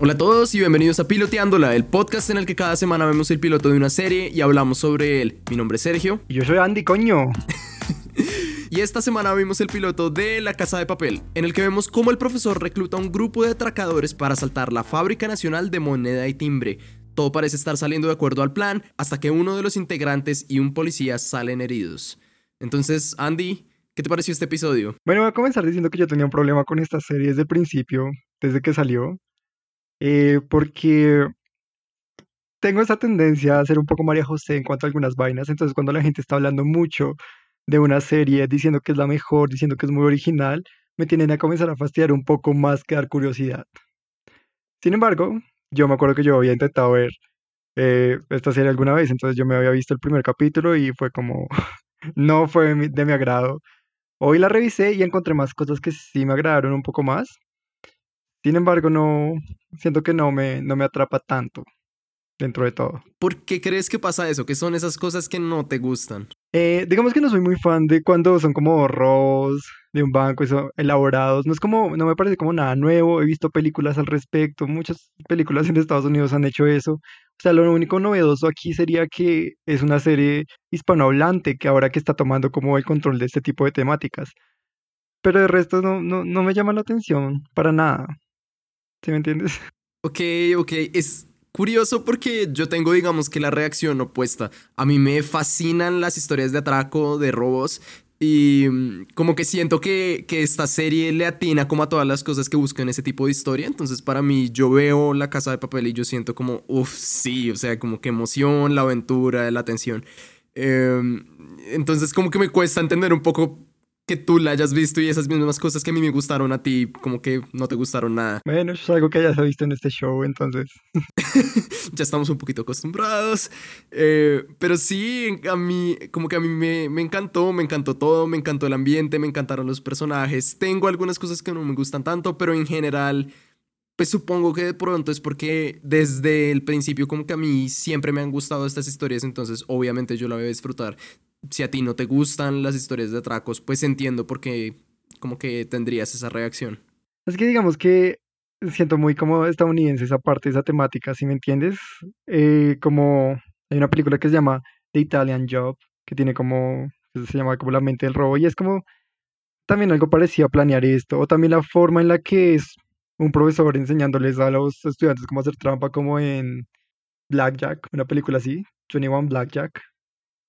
Hola a todos y bienvenidos a Piloteándola, el podcast en el que cada semana vemos el piloto de una serie y hablamos sobre él. Mi nombre es Sergio. Y yo soy Andy, coño. y esta semana vimos el piloto de La Casa de Papel, en el que vemos cómo el profesor recluta a un grupo de atracadores para asaltar la Fábrica Nacional de Moneda y Timbre. Todo parece estar saliendo de acuerdo al plan hasta que uno de los integrantes y un policía salen heridos. Entonces, Andy, ¿qué te pareció este episodio? Bueno, voy a comenzar diciendo que yo tenía un problema con esta serie desde el principio, desde que salió. Eh, porque tengo esa tendencia a ser un poco María José en cuanto a algunas vainas. Entonces, cuando la gente está hablando mucho de una serie, diciendo que es la mejor, diciendo que es muy original, me tienen a comenzar a fastidiar un poco más que dar curiosidad. Sin embargo, yo me acuerdo que yo había intentado ver eh, esta serie alguna vez, entonces yo me había visto el primer capítulo y fue como, no fue de mi agrado. Hoy la revisé y encontré más cosas que sí me agradaron un poco más. Sin embargo, no siento que no me, no me atrapa tanto dentro de todo. ¿Por qué crees que pasa eso? ¿Qué son esas cosas que no te gustan? Eh, digamos que no soy muy fan de cuando son como robos de un banco, eso, elaborados. No es como, no me parece como nada nuevo. He visto películas al respecto. Muchas películas en Estados Unidos han hecho eso. O sea, lo único novedoso aquí sería que es una serie hispanohablante que ahora que está tomando como el control de este tipo de temáticas. Pero de resto no, no, no me llama la atención para nada. ¿Sí me entiendes? Ok, ok. Es curioso porque yo tengo, digamos, que la reacción opuesta. A mí me fascinan las historias de atraco, de robos. Y mm, como que siento que, que, esta serie le atina como a todas las cosas que busco en ese tipo de historia. Entonces para mí yo veo la casa de papel y yo siento como, uff, sí, o sea, como que emoción, la aventura, la atención. Em, entonces como que me cuesta entender un poco que tú la hayas visto y esas mismas cosas que a mí me gustaron a ti, como que no te gustaron nada. Bueno, eso es algo que ya se ha visto en este show, entonces. ya estamos un poquito acostumbrados. Eh, pero sí, a mí, como que a mí me, me, encantó, me encantó todo, me encantó el ambiente, me encantaron los personajes. Tengo algunas cosas que no me gustan tanto, pero en general, pues supongo que de pronto es porque desde el principio como que a mí siempre me han gustado estas historias, entonces obviamente yo la voy a disfrutar si a ti no te gustan las historias de atracos, pues entiendo por qué como que tendrías esa reacción. Es que digamos que siento muy como estadounidense esa parte, esa temática, si me entiendes. Eh, como hay una película que se llama The Italian Job, que tiene como, se llama como la mente del robo, y es como también algo parecido a planear esto, o también la forma en la que es un profesor enseñándoles a los estudiantes cómo hacer trampa, como en Blackjack, una película así, 21 Blackjack,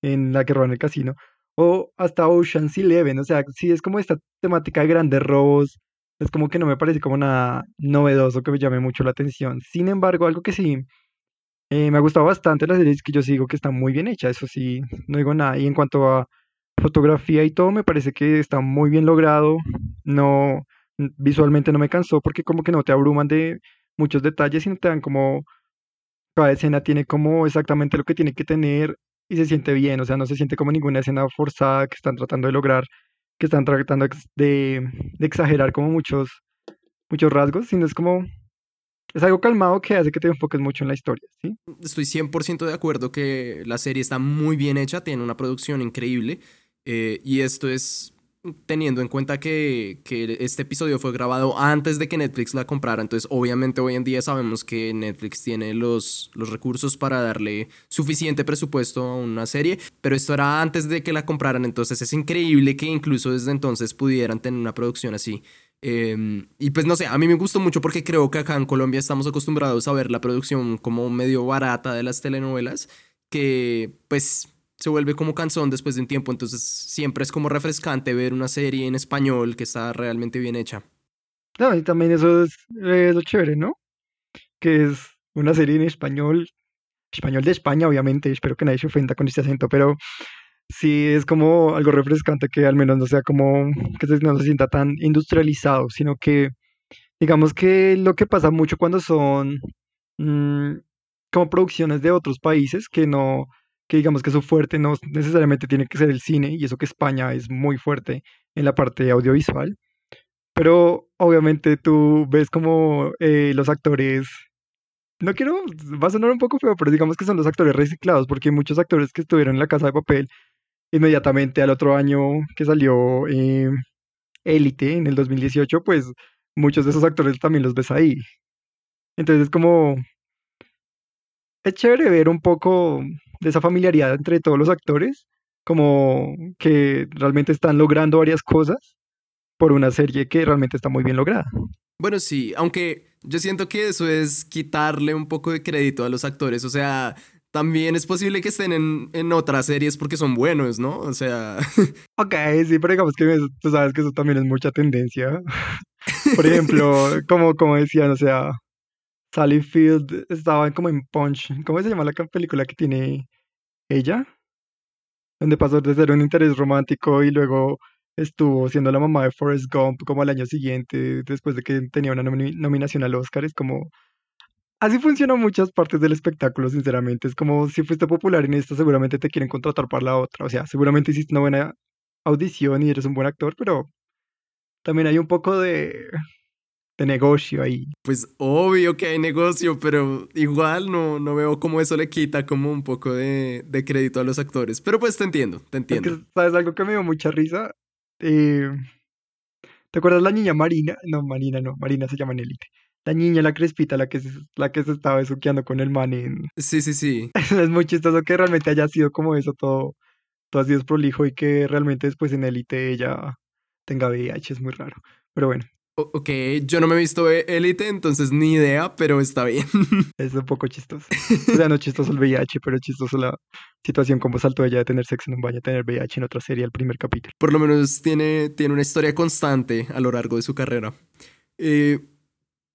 en la que roban el casino, o hasta Ocean's Eleven, o sea, sí es como esta temática de grandes robos, es como que no me parece como nada novedoso que me llame mucho la atención. Sin embargo, algo que sí eh, me ha gustado bastante la serie es que yo sigo que está muy bien hecha, eso sí, no digo nada. Y en cuanto a fotografía y todo, me parece que está muy bien logrado, no visualmente no me cansó porque como que no te abruman de muchos detalles, sino te dan como cada escena tiene como exactamente lo que tiene que tener y se siente bien, o sea, no se siente como ninguna escena forzada que están tratando de lograr, que están tratando de, exagerar como muchos, muchos rasgos, sino es como, es algo calmado que hace que te enfoques mucho en la historia, ¿sí? Estoy 100% de acuerdo que la serie está muy bien hecha, tiene una producción increíble, eh, y esto es teniendo en cuenta que, este episodio fue grabado antes de que Netflix la comprara, entonces obviamente hoy en día sabemos que Netflix tiene los, los recursos para darle suficiente presupuesto a una serie, pero esto era antes de que la compraran, entonces es increíble que incluso desde entonces pudieran tener una producción así. Em, y pues no sé, a mí me gustó mucho porque creo que acá en Colombia estamos acostumbrados a ver la producción como medio barata de las telenovelas, que pues se vuelve como cansón después de un tiempo, entonces siempre es como refrescante ver una serie en español que está realmente bien hecha. No, y también eso es, lo chévere, ¿no? Que es una serie en español, español de España, obviamente, espero que nadie se ofenda con este acento, pero sí es como algo refrescante que al menos no sea como, que no se sienta tan industrializado, sino que digamos que lo que pasa mucho cuando son mm, como producciones de otros países que no que digamos que su fuerte no necesariamente tiene que ser el cine, y eso que España es muy fuerte en la parte audiovisual. Pero obviamente tú ves como eh, los actores, no quiero, va a sonar un poco feo, pero digamos que son los actores reciclados, porque muchos actores que estuvieron en la casa de papel inmediatamente al otro año que salió eh, Élite en el 2018, pues muchos de esos actores también los ves ahí. Entonces es como, es chévere ver un poco de esa familiaridad entre todos los actores, como que realmente están logrando varias cosas por una serie que realmente está muy bien lograda. Bueno, sí, aunque yo siento que eso es quitarle un poco de crédito a los actores, o sea, también es posible que estén en, en otras series porque son buenos, ¿no? O sea... Ok, sí, pero digamos que tú sabes que eso también es mucha tendencia. Por ejemplo, como, como decían, o sea, Sally Field estaba como en Punch. ¿Cómo se llama la película que tiene ella? Donde pasó de ser un interés romántico y luego estuvo siendo la mamá de Forrest Gump como al año siguiente, después de que tenía una nominación al Oscar. Es como... Así funcionan muchas partes del espectáculo, sinceramente. Es como si fuiste popular en esta, seguramente te quieren contratar para la otra. O sea, seguramente hiciste una buena audición y eres un buen actor, pero también hay un poco de, de negocio ahí. Pues obvio que hay negocio, pero igual no, no veo cómo eso le quita como un poco de, de crédito a los actores. Pero pues te entiendo, te entiendo. ¿Sabes algo que me dio mucha risa? Eh, ¿Te acuerdas la niña Marina? No, Marina no, Marina se llama Nelite. La niña, la crespita, la que se, la que se estaba besuqueando con el man en... Sí, sí, sí. es muy chistoso que realmente haya sido como eso todo, todo así es prolijo y que realmente después en élite ella tenga VIH, es muy raro. Pero bueno, Ok, yo no me he visto Elite, entonces ni idea, pero está bien. Es un poco chistoso. O sea, no chistoso el VIH, pero chistoso la situación como saltó ella de tener sexo en un baño a tener VIH en otra serie, el primer capítulo. Por lo menos tiene, tiene una historia constante a lo largo de su carrera. Eh,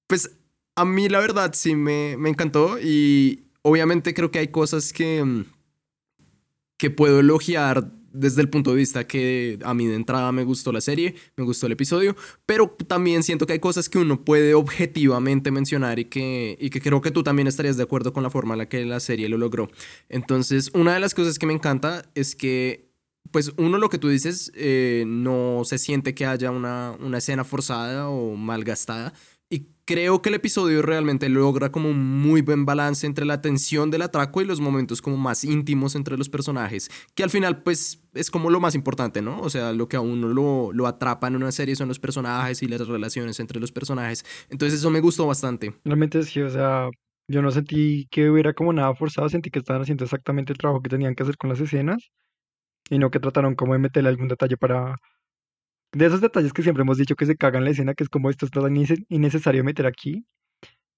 pues a mí la verdad sí me, me encantó y obviamente creo que hay cosas que, mm, que puedo elogiar desde el punto de vista que a mí de entrada me gustó la serie, me gustó el episodio, pero también siento que hay cosas que uno puede objetivamente mencionar y que, y que creo que tú también estarías de acuerdo con la forma en la que la serie lo logró. Entonces, una de las cosas que me encanta es que, pues uno lo que tú dices, eh, no se siente que haya una, una escena forzada o malgastada creo que el episodio realmente logra como un muy buen balance entre la tensión del atraco y los momentos como más íntimos entre los personajes, que al final pues es como lo más importante, ¿no? O sea, lo que a uno lo, lo atrapa en una serie son los personajes y las relaciones entre los personajes. Entonces eso me gustó bastante. Realmente sí, o sea, yo no sentí que hubiera como nada forzado, sentí que estaban haciendo exactamente el trabajo que tenían que hacer con las escenas y no que trataron como de meterle algún detalle para de esos detalles que siempre hemos dicho que se cagan la escena, que es como esto es tan innecesario meter aquí.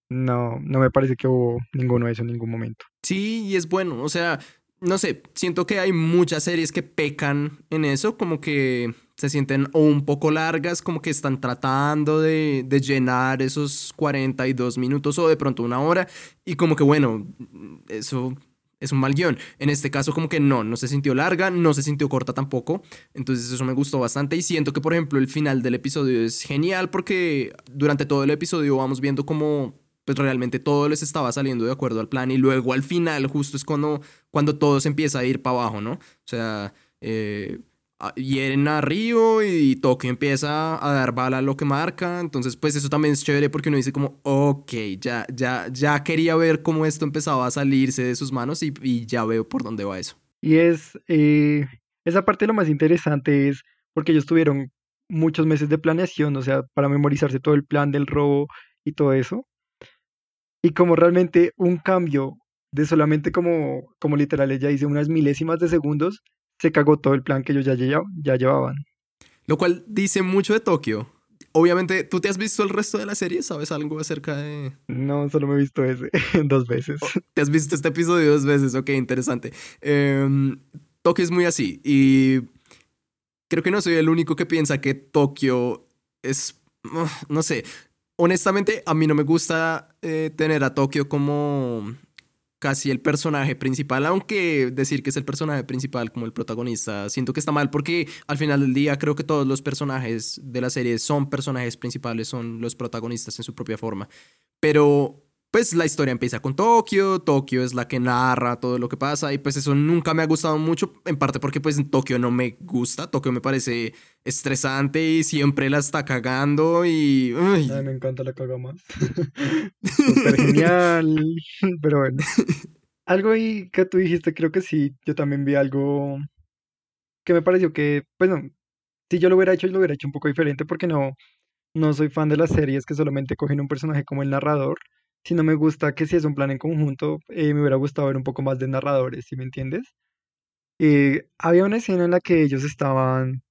No, no me parece que hubo ninguno de eso en ningún momento. Sí, y es bueno, o sea, no sé, siento que hay muchas series que pecan en eso, como que se sienten o un poco largas, como que están tratando de, de, llenar esos 42 minutos o de pronto una hora, y como que bueno, eso es un mal guion. En este caso como que no, no se sintió larga, no se sintió corta tampoco. Entonces eso me gustó bastante y siento que por ejemplo el final del episodio es genial porque durante todo el episodio vamos viendo cómo pues realmente todo les estaba saliendo de acuerdo al plan y luego al final justo es cuando, cuando todo se empieza a ir para abajo, ¿no? O sea, eh, hieren a Río y Tokio empieza a dar bala a lo que marca. Entonces, pues eso también es chévere porque uno dice como, ok, ya, ya, ya quería ver cómo esto empezaba a salirse de sus manos y, ya veo por dónde va eso. Y es, eh, esa parte lo más interesante es porque ellos tuvieron muchos meses de planeación, o sea, para memorizarse todo el plan del robo y todo eso. Y como realmente un cambio de solamente como, como literal ella dice unas milésimas de segundos, se cagó todo el plan que ellos ya, ya llevaban. Lo cual dice mucho de Tokio. Obviamente, ¿tú te has visto el resto de la serie? ¿Sabes algo acerca de...? No, solo me he visto ese dos veces. Oh, ¿Te has visto este episodio dos veces? Ok, interesante. Em, Tokio es muy así y creo que no soy el único que piensa que Tokio es... No sé, honestamente a mí no me gusta eh, tener a Tokio como casi el personaje principal, aunque decir que es el personaje principal como el protagonista, siento que está mal porque al final del día creo que todos los personajes de la serie son personajes principales, son los protagonistas en su propia forma. Pero pues la historia empieza con Tokio, Tokio es la que narra todo lo que pasa y pues eso nunca me ha gustado mucho, en parte porque pues Tokio no me gusta, Tokio me parece estresante y siempre la está cagando y... Ay. me encanta la caga más. Genial, pero bueno. Algo ahí que tú dijiste, creo que sí, yo también vi algo que me pareció que, bueno, si yo lo hubiera hecho, yo lo hubiera hecho un poco diferente porque no, no soy fan de las series que solamente cogen un personaje como el narrador si no me gusta que si es un plan en conjunto, eh, me hubiera gustado ver un poco más de narradores, ¿sí me entiendes? Eh, había una escena en la que ellos estaban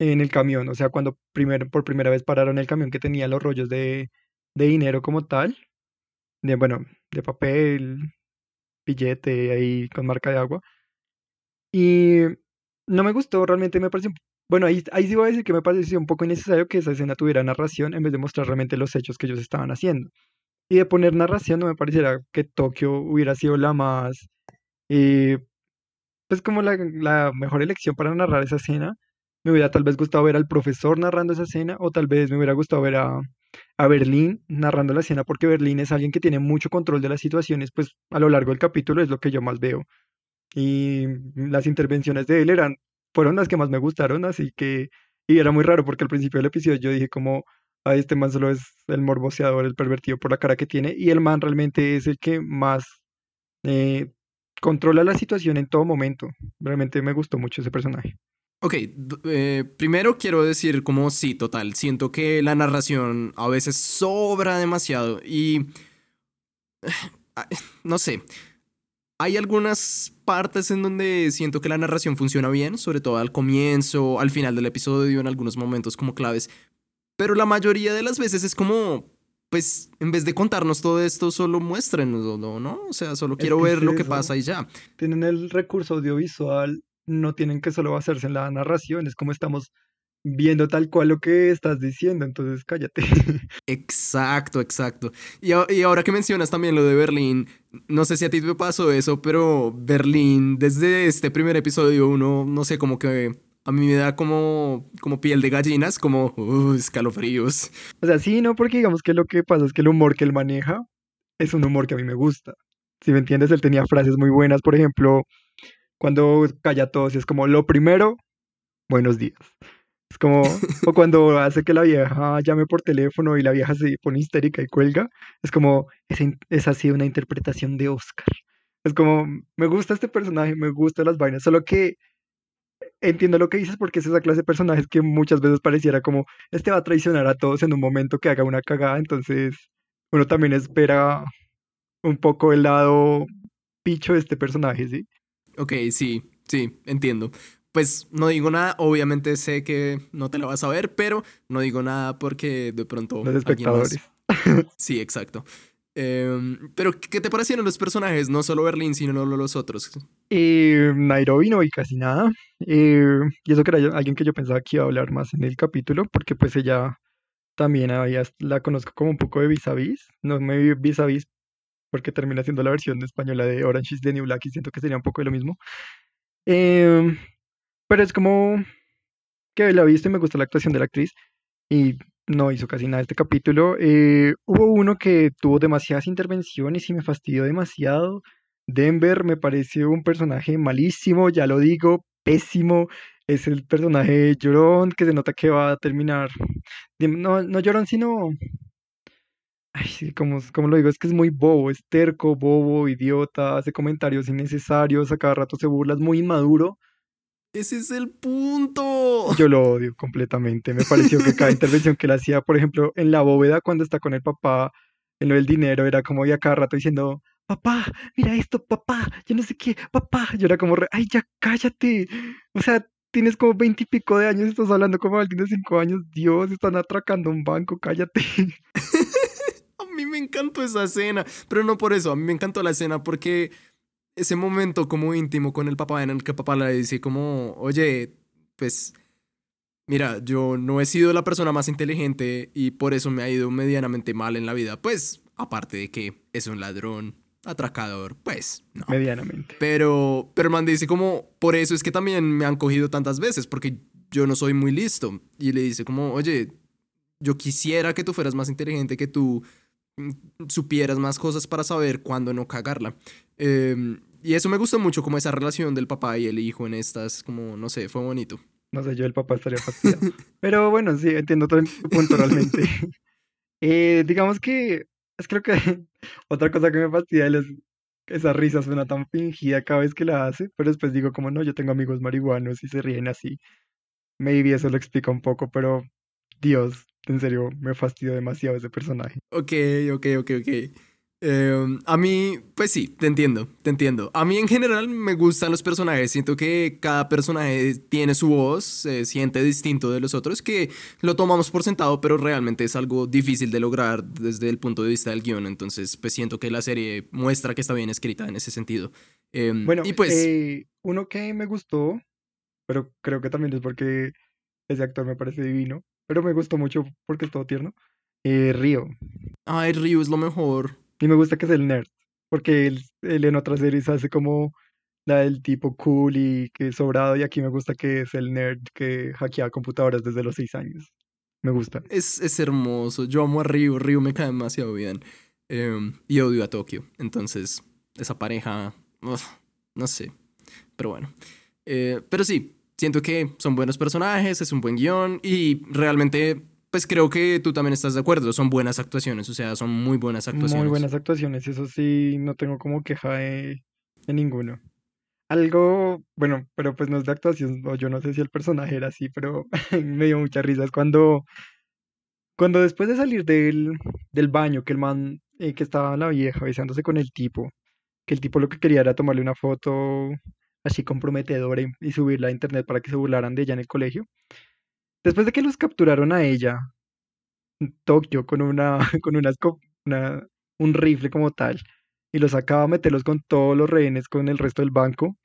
en el camión, o sea, cuando primer, por primera vez pararon el camión que tenía los rollos de, de dinero como tal, de, bueno, de papel, billete ahí con marca de agua. Y no me gustó, realmente me pareció, bueno, ahí, ahí sí voy a decir que me pareció un poco innecesario que esa escena tuviera narración en vez de mostrar realmente los hechos que ellos estaban haciendo. Y de poner narración no me pareciera que Tokio hubiera sido la más, eh, pues como la, mejor elección para narrar esa escena. Me hubiera tal vez gustado ver al profesor narrando esa escena o tal vez me hubiera gustado ver a, a Berlín narrando la escena porque Berlín es alguien que tiene mucho control de las situaciones, pues a lo largo del capítulo es lo que yo más veo. Y las intervenciones de él eran, fueron las que más me gustaron, así que, y era muy raro porque al principio del episodio yo dije como, ay, este man solo es el morboseador, el pervertido por la cara que tiene, y el man realmente es el que más eh, controla la situación en todo momento. Realmente me gustó mucho ese personaje. Ok, eh, primero quiero decir como sí, total, siento que la narración a veces sobra demasiado y... No sé, hay algunas partes en donde siento que la narración funciona bien, sobre todo al comienzo, al final del episodio, en algunos momentos como claves, pero la mayoría de las veces es como, pues, en vez de contarnos todo esto, solo muéstrenos, ¿no? O sea, solo quiero ver lo que pasa y ya. Tienen el recurso audiovisual no tienen que solo basarse en la narración, es como estamos viendo tal cual lo que estás diciendo, entonces cállate. Exacto, exacto. Y, y, ahora que mencionas también lo de Berlín, no sé si a ti te pasó eso, pero Berlín, desde este primer episodio, uno, no sé, como que a mí me da como, como piel de gallinas, como uh, escalofríos. O sea, sí, no, porque digamos que lo que pasa es que el humor que él maneja es un humor que a mí me gusta. Si me entiendes, él tenía frases muy buenas, por ejemplo, cuando calla todos, es como lo primero, buenos días. Es como, o cuando hace que la vieja llame por teléfono y la vieja se pone histérica y cuelga, es como, es, es así una interpretación de Oscar. Es como, me gusta este personaje, me gustan las vainas, solo que entiendo lo que dices porque es esa clase de personajes que muchas veces pareciera como, este va a traicionar a todos en un momento que haga una cagada, entonces uno también espera un poco el lado picho de este personaje, ¿sí? Ok, sí, sí, entiendo. Pues no digo nada, obviamente sé que no te lo vas a ver, pero no digo nada porque de pronto... Los espectadores. Sí, exacto. Em, pero, ¿qué te parecieron los personajes? No solo Berlín, sino los otros. Eh, Nairobi no vi casi nada. Eh, y eso que era alguien que yo pensaba que iba a hablar más en el capítulo, porque pues ella también había, la conozco como un poco de vis a vis. No me vi vis a vis porque termina siendo la versión española de Orange is the New Black y siento que sería un poco de lo mismo. Em, pero es como que la he visto y me gusta la actuación de la actriz y no hizo casi nada este capítulo. Eh, hubo uno que tuvo demasiadas intervenciones y me fastidió demasiado. Denver me pareció un personaje malísimo, ya lo digo, pésimo. Es el personaje llorón que se nota que va a terminar. No, no llorón, sino Ay, como, como lo digo, es que es muy bobo, es terco, bobo, idiota, hace comentarios innecesarios, a cada rato se burla, es muy inmaduro. Ese es el punto. Yo lo odio completamente. Me pareció que cada intervención que él hacía, por ejemplo, en la bóveda, cuando está con el papá, en lo del dinero, era como ya cada rato diciendo, papá, mira esto, papá, yo no sé qué, papá. Yo era como, ay, ya cállate. O sea, tienes como veintipico de años, estás hablando como alguien de cinco años. Dios, están atracando un banco, cállate. A mí me encantó esa escena, pero no por eso, a mí me encantó la escena porque ese momento como íntimo con el papá en el que el papá le dice como, oye, pues mira, yo no he sido la persona más inteligente y por eso me ha ido medianamente mal en la vida, pues aparte de que es un ladrón, atracador, pues no. Medianamente. Pero, pero man dice como, por eso es que también me han cogido tantas veces, porque yo no soy muy listo. Y le dice como, oye, yo quisiera que tú fueras más inteligente, que tú supieras más cosas para saber cuándo no cagarla. Em, y eso me gusta mucho, como esa relación del papá y el hijo en estas, como, no sé, fue bonito. No sé, yo el papá estaría fastidiado. Pero bueno, sí, entiendo todo punto realmente. eh, digamos que es creo que otra cosa que me fastidia es esa risa suena tan fingida cada vez que la hace, pero después digo como no, yo tengo amigos marihuanos y se ríen así. Maybe eso lo explica un poco, pero Dios, en serio, me fastidió demasiado ese personaje. Ok, ok, ok, ok. Em, a mí, pues sí, te entiendo, te entiendo. A mí en general me gustan los personajes. Siento que cada personaje tiene su voz, se siente distinto de los otros, que lo tomamos por sentado, pero realmente es algo difícil de lograr desde el punto de vista del guion. Entonces, pues siento que la serie muestra que está bien escrita en ese sentido. Em, Bueno, y pues, eh, uno que me gustó, pero creo que también es porque ese actor me parece divino, pero me gustó mucho porque es todo tierno, eh, Río. ay, Ryu es lo mejor. Y me gusta que es el nerd, porque él, él en otras series hace como la del tipo cool y que es sobrado, y aquí me gusta que es el nerd que hackea computadoras desde los seis años. Me gusta. Es, es hermoso. Yo amo a Ryu. Ryu me cae demasiado bien. Em, y odio a Tokio. Entonces, esa pareja. uf, no sé. Pero bueno. Eh, pero sí, siento que son buenos personajes, es un buen guion. Y realmente, pues creo que tú también estás de acuerdo. Son buenas actuaciones. O sea, son muy buenas actuaciones. Muy buenas actuaciones, eso sí, no tengo como queja de, de ninguno. Algo, bueno, pero pues no es de actuación, o yo no sé si el personaje era así, pero me dio mucha risa. Es cuando, cuando después de salir del, del baño, que el man, eh, que estaba la vieja besándose con el tipo, que el tipo lo que quería era tomarle una foto así comprometedora y, y subirla a internet para que se burlaran de ella en el colegio. Después de que los capturaron a ella, Tokio con una, con una, esco- una- un rifle como tal, y los sacaba a meterlos con todos los rehenes con el resto del banco.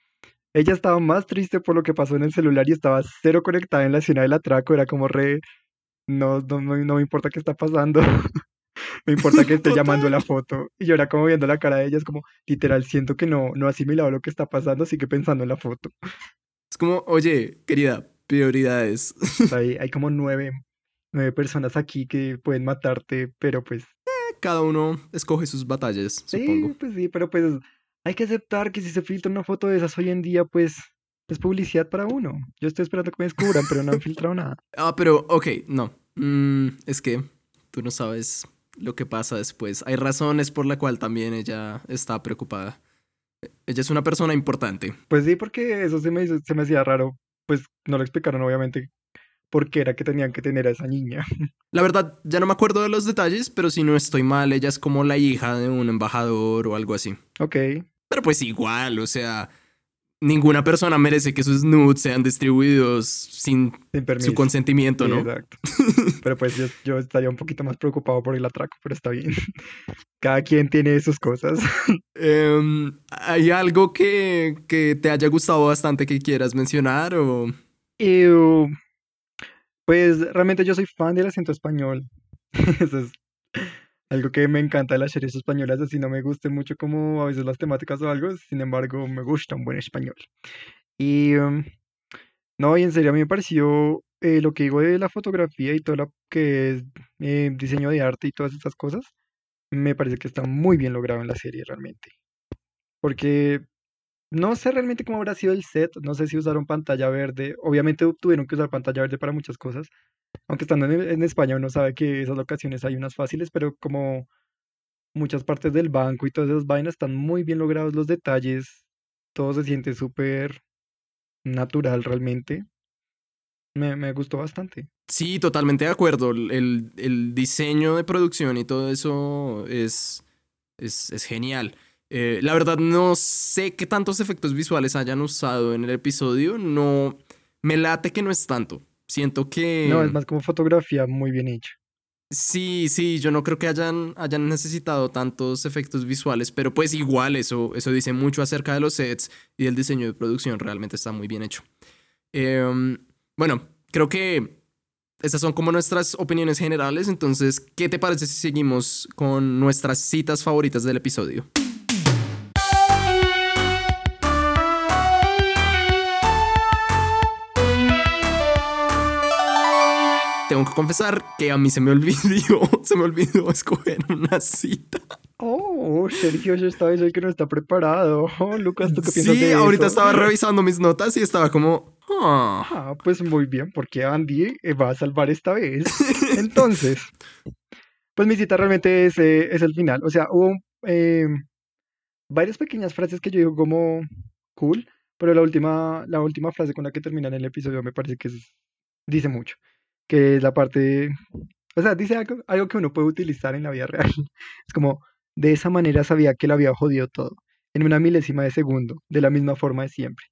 Ella estaba más triste por lo que pasó en el celular y estaba cero conectada en la escena del atraco. Era como re, no, no, no me importa qué está pasando, me importa que esté llamando la foto. Y yo era como viendo la cara de ella, es como, literal, siento que no, no asimilado lo que está pasando, sigue pensando en la foto. Es como, oye, querida, prioridades. Sea, hay, hay como nueve, nueve personas aquí que pueden matarte, pero pues Cada uno escoge sus batallas, Sí, supongo. pues sí, pero pues hay que aceptar que si se filtra una foto de esas hoy en día, pues es publicidad para uno. Yo estoy esperando que me descubran, pero no han filtrado nada. Ah, pero, ok, no. Mm, es que tú no sabes lo que pasa después. Hay razones por la cual también ella está preocupada. Ella es una persona importante. Pues sí, porque eso se me hizo- se me hacía raro. Pues no lo explicaron, obviamente, por qué era que tenían que tener a esa niña. La verdad, ya no me acuerdo de los detalles, pero si no estoy mal, ella es como la hija de un embajador o algo así. Ok, Pero pues igual, o sea, ninguna persona merece que sus nudes sean distribuidos sin su consentimiento, Sí, ¿no? exacto. Pero pues yo, yo estaría un poquito más preocupado por el atraco, pero está bien. Cada quien tiene sus cosas. Em, ¿Hay algo que, que te haya gustado bastante que quieras mencionar o...? Ew. Pues realmente yo soy fan del acento español. Eso es algo que me encanta de las series españolas, así no me guste mucho como a veces las temáticas o algo, sin embargo me gusta un buen español. Y um, no, y en serio a mí me pareció eh, lo que digo de la fotografía y todo lo que es eh, diseño de arte y todas estas cosas, me parece que está muy bien logrado en la serie realmente. Porque no sé realmente cómo habrá sido el set, no sé si usaron pantalla verde, obviamente tuvieron que usar pantalla verde para muchas cosas, aunque estando en, España uno sabe que esas locaciones hay unas fáciles, pero como muchas partes del banco y todas esas vainas están muy bien logrados los detalles, todo se siente súper natural realmente, me, gustó bastante. Sí, totalmente de acuerdo. El, diseño de producción y todo eso es, es, es genial. Eh, la verdad, no sé qué tantos efectos visuales hayan usado en el episodio. No, me late que no es tanto. Siento que... No, es más como fotografía muy bien hecha. Sí, sí, yo no creo que hayan, hayan necesitado tantos efectos visuales, pero pues igual eso, eso dice mucho acerca de los sets y del diseño de producción, realmente está muy bien hecho. Em, bueno, creo que estas son como nuestras opiniones generales, entonces, ¿qué te parece si seguimos con nuestras citas favoritas del episodio? Tengo que confesar que a mí se me olvidó, se me olvidó escoger una cita. Oh, Sergio, yo esta vez soy que no está preparado. Oh, Lucas, ¿tú qué piensas Sí, de ahorita eso? estaba revisando mis notas y estaba como, ah. Ah, pues muy bien, porque Andy eh, va a salvar esta vez. Entonces, pues mi cita realmente es, eh, es el final. O sea, hubo eh, varias pequeñas frases que yo digo como cool, pero la última, la última frase con la que termina el episodio me parece que es- dice mucho, que es la parte, o sea, dice algo, algo que uno puede utilizar en la vida real. Es como, De esa manera sabía que le había jodido todo, en una milésima de segundo, de la misma forma de siempre.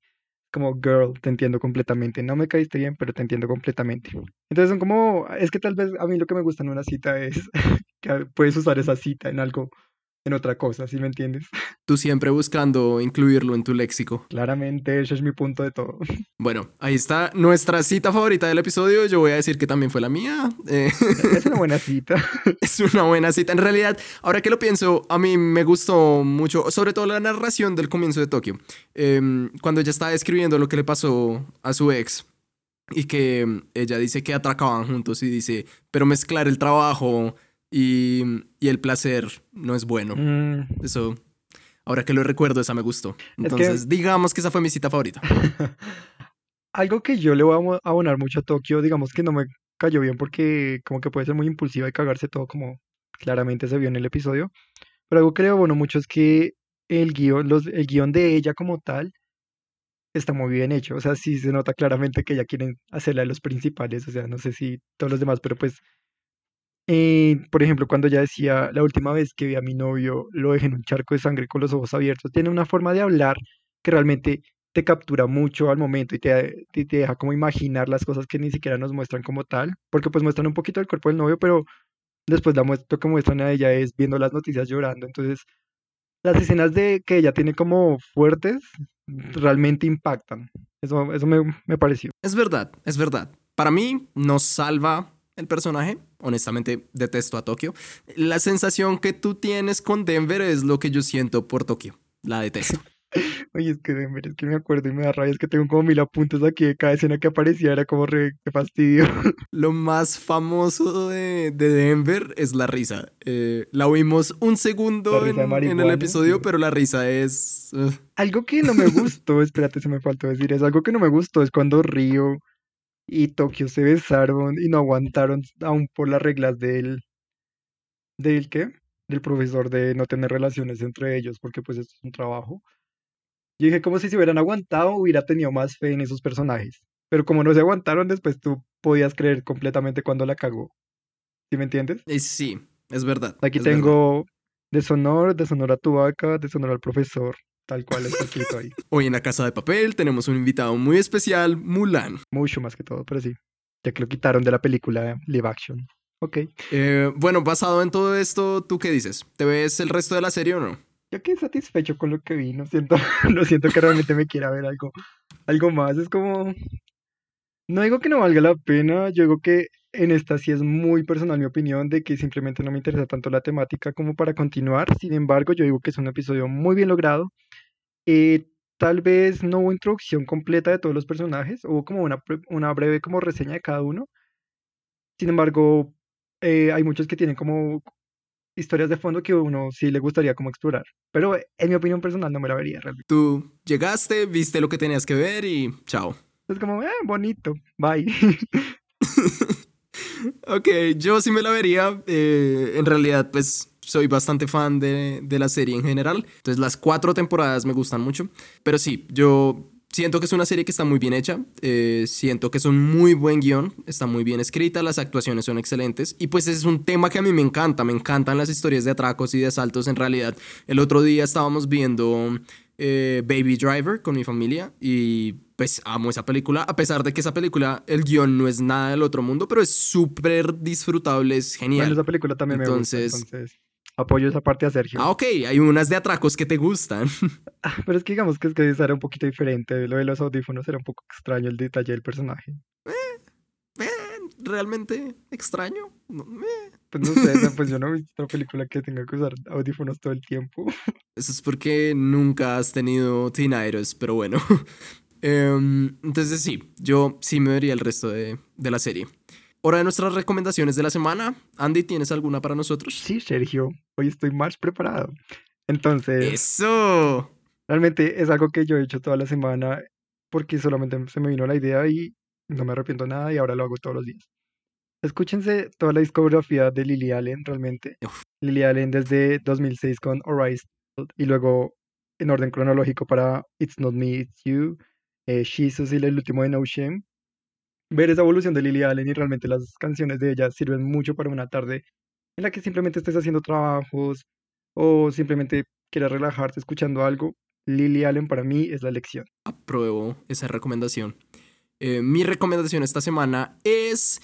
Como, girl, te entiendo completamente. No me caíste bien, pero te entiendo completamente. Entonces son como, es que tal vez a mí lo que me gusta en una cita es que puedes usar esa cita en algo en otra cosa, ¿sí me entiendes? Tú siempre buscando incluirlo en tu léxico. Claramente, ese es mi punto de todo. Bueno, ahí está nuestra cita favorita del episodio. Yo voy a decir que también fue la mía. Eh, Es una buena cita. es una buena cita. En realidad, ahora que lo pienso, a mí me gustó mucho, sobre todo la narración del comienzo de Tokio. Em, cuando ella estaba describiendo lo que le pasó a su ex y que ella dice que atracaban juntos y dice, pero mezclar el trabajo y, y el placer no es bueno. Mm, Eso, ahora que lo recuerdo, esa me gustó. que- Entonces, digamos que esa fue mi cita favorita. Algo que yo le voy a abonar mucho a Tokio, digamos que no me cayó bien porque como que puede ser muy impulsiva y cagarse todo como claramente se vio en el episodio. Pero algo que le abono mucho es que el guion, los, el guion de ella como tal está muy bien hecho. O sea, sí se nota claramente que ella quieren hacerla de los principales. O sea, no sé si todos los demás, pero pues, eh, por ejemplo, cuando ella decía, la última vez que vi a mi novio, lo dejé en un charco de sangre con los ojos abiertos, tiene una forma de hablar que realmente te captura mucho al momento y te, te, te deja como imaginar las cosas que ni siquiera nos muestran como tal, porque pues muestran un poquito el cuerpo del novio, pero después la muest- lo que muestran a ella es viendo las noticias llorando. Entonces, las escenas de que ella tiene como fuertes realmente impactan. Eso, eso me, me pareció. Es verdad, es verdad. Para mí no salva el personaje. Honestamente, detesto a Tokio. La sensación que tú tienes con Denver es lo que yo siento por Tokio. La detesto. Oye, es que Denver, es que me acuerdo y me da rabia, es que tengo como mil apuntes aquí de cada escena que aparecía, era como re, qué fastidio. Lo más famoso de, de Denver es la risa. Eh, la oímos un segundo en, en el episodio, sí. pero la risa es... ugh. Algo que no me gustó, espérate, se me faltó decir eso, algo que no me gustó es cuando Río y Tokio se besaron y no aguantaron aún por las reglas del, del qué, del profesor de no tener relaciones entre ellos, porque pues esto es un trabajo. Yo dije como si se hubieran aguantado, hubiera tenido más fe en esos personajes. Pero como no se aguantaron, después tú podías creer completamente cuando la cagó. ¿Sí me entiendes? Y sí, es verdad. Aquí es verdad. tengo deshonor, deshonor a tu vaca, deshonor al profesor, tal cual está escrito ahí. Hoy en la Casa de Papel tenemos un invitado muy especial, Mulan. Mucho más que todo, pero sí. Ya que lo quitaron de la película live action. Ok. Eh, bueno, basado en todo esto, ¿tú qué dices? ¿Te ves el resto de la serie o no? Yo quedé satisfecho con lo que vi. No siento, no siento que realmente me quiera ver algo, algo más. Es como. No digo que no valga la pena. Yo digo que en esta sí es muy personal mi opinión de que simplemente no me interesa tanto la temática como para continuar. Sin embargo, yo digo que es un episodio muy bien logrado. Eh, tal vez no hubo introducción completa de todos los personajes. Hubo como una, una breve como reseña de cada uno. Sin embargo, eh, hay muchos que tienen como historias de fondo que uno sí le gustaría como explorar. Pero eh, en mi opinión personal no me la vería realmente. Tú llegaste, viste lo que tenías que ver y chao. Es como, eh, bonito, bye. Ok, yo sí me la vería. eh, en realidad, pues soy bastante fan de, de la serie en general. Entonces, las cuatro temporadas me gustan mucho. Pero sí, yo siento que es una serie que está muy bien hecha. eh, siento que es un muy buen guion. Está muy bien escrita. Las actuaciones son excelentes. Y pues es un tema que a mí me encanta. Me encantan las historias de atracos y de asaltos. En realidad, el otro día estábamos viendo eh, Baby Driver con mi familia. Y pues amo esa película. A pesar de que esa película, el guion no es nada del otro mundo, pero es súper disfrutable. Es Bueno, genial. esa película también me Entonces- gusta, entonces apoyo esa parte a Sergio. Ah, ok, hay unas de atracos que te gustan. Ah, Pero es que digamos que es que era un poquito diferente. Lo de los audífonos era un poco extraño el detalle del personaje. Eh, Realmente extraño. No, eh. Pues no sé, pues yo no he visto otra película que tenga que usar audífonos todo el tiempo. Eso es porque nunca has tenido tinnitus, pero bueno. Em, entonces sí, yo sí me vería el resto de, de la serie. Hora de nuestras recomendaciones de la semana. Andy, ¿tienes alguna para nosotros? Sí, Sergio, hoy estoy más preparado. Entonces, Eso. realmente es algo que yo he hecho toda la semana porque solamente se me vino la idea y no me arrepiento nada y ahora lo hago todos los días. Escúchense toda la discografía de Lily Allen, realmente. Uf. Lily Allen desde 2006 con Arise y luego en orden cronológico para It's Not Me, It's You, eh, Jesus y el último de No Shame. Ver esa evolución de Lily Allen y realmente las canciones de ella sirven mucho para una tarde en la que simplemente estés haciendo trabajos, o simplemente quieras relajarte escuchando algo, Lily Allen para mí es la elección. Apruebo esa recomendación. Eh, mi recomendación esta semana es,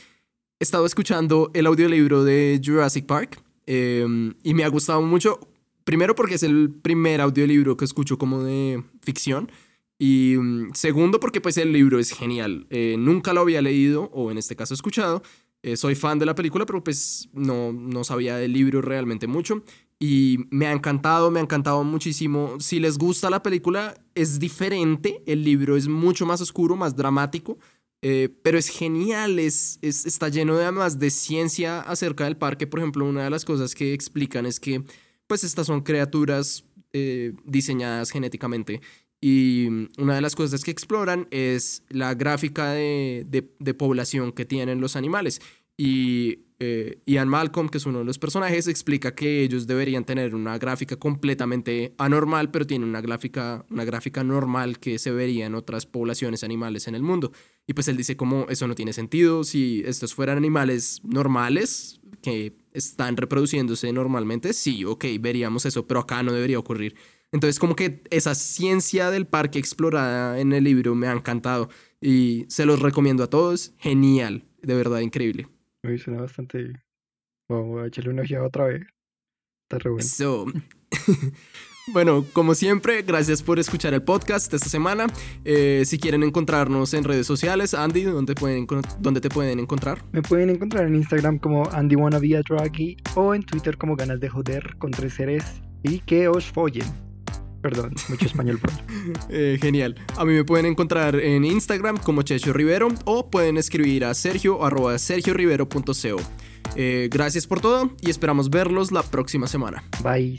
he estado escuchando el audiolibro de Jurassic Park em, y me ha gustado mucho, primero porque es el primer audiolibro que escucho como de ficción y mm, segundo porque pues el libro es genial. Eh, nunca lo había leído o en este caso escuchado. Eh, soy fan de la película, pero pues no, no sabía del libro realmente mucho. Y me ha encantado, me ha encantado muchísimo. Si les gusta la película, es diferente. El libro es mucho más oscuro, más dramático. Eh, pero es genial, es, está lleno de, además de ciencia acerca del parque. Por ejemplo, una de las cosas que explican es que pues estas son criaturas diseñadas genéticamente. Y una de las cosas que exploran es la gráfica de, población que tienen los animales. Y eh, Ian Malcolm, que es uno de los personajes, explica que ellos deberían tener una gráfica completamente anormal, pero tienen una gráfica, una gráfica normal que se vería en otras poblaciones animales en el mundo. Y pues él dice como eso no tiene sentido, si estos fueran animales normales que están reproduciéndose normalmente, sí, ok, veríamos eso, pero acá no debería ocurrir. Entonces como que esa ciencia del parque explorada en el libro me ha encantado y se los recomiendo a todos, genial, de verdad increíble. Me suena bastante. Vamos a echarle una ojeada otra vez. Está re bueno. bueno, como siempre, gracias por escuchar el podcast esta semana. Eh, si quieren encontrarnos en redes sociales, Andy, ¿dónde, pueden, ¿dónde te pueden encontrar? Me pueden encontrar en Instagram como Andy Draggy o en Twitter como Ganas de Joder con tres seres y que os follen. Perdón, mucho español. eh, genial. A mí me pueden encontrar en Instagram como Checho Rivero o pueden escribir a sergio arroba sergiorivero.co. Eh, gracias por todo y esperamos verlos la próxima semana. Bye.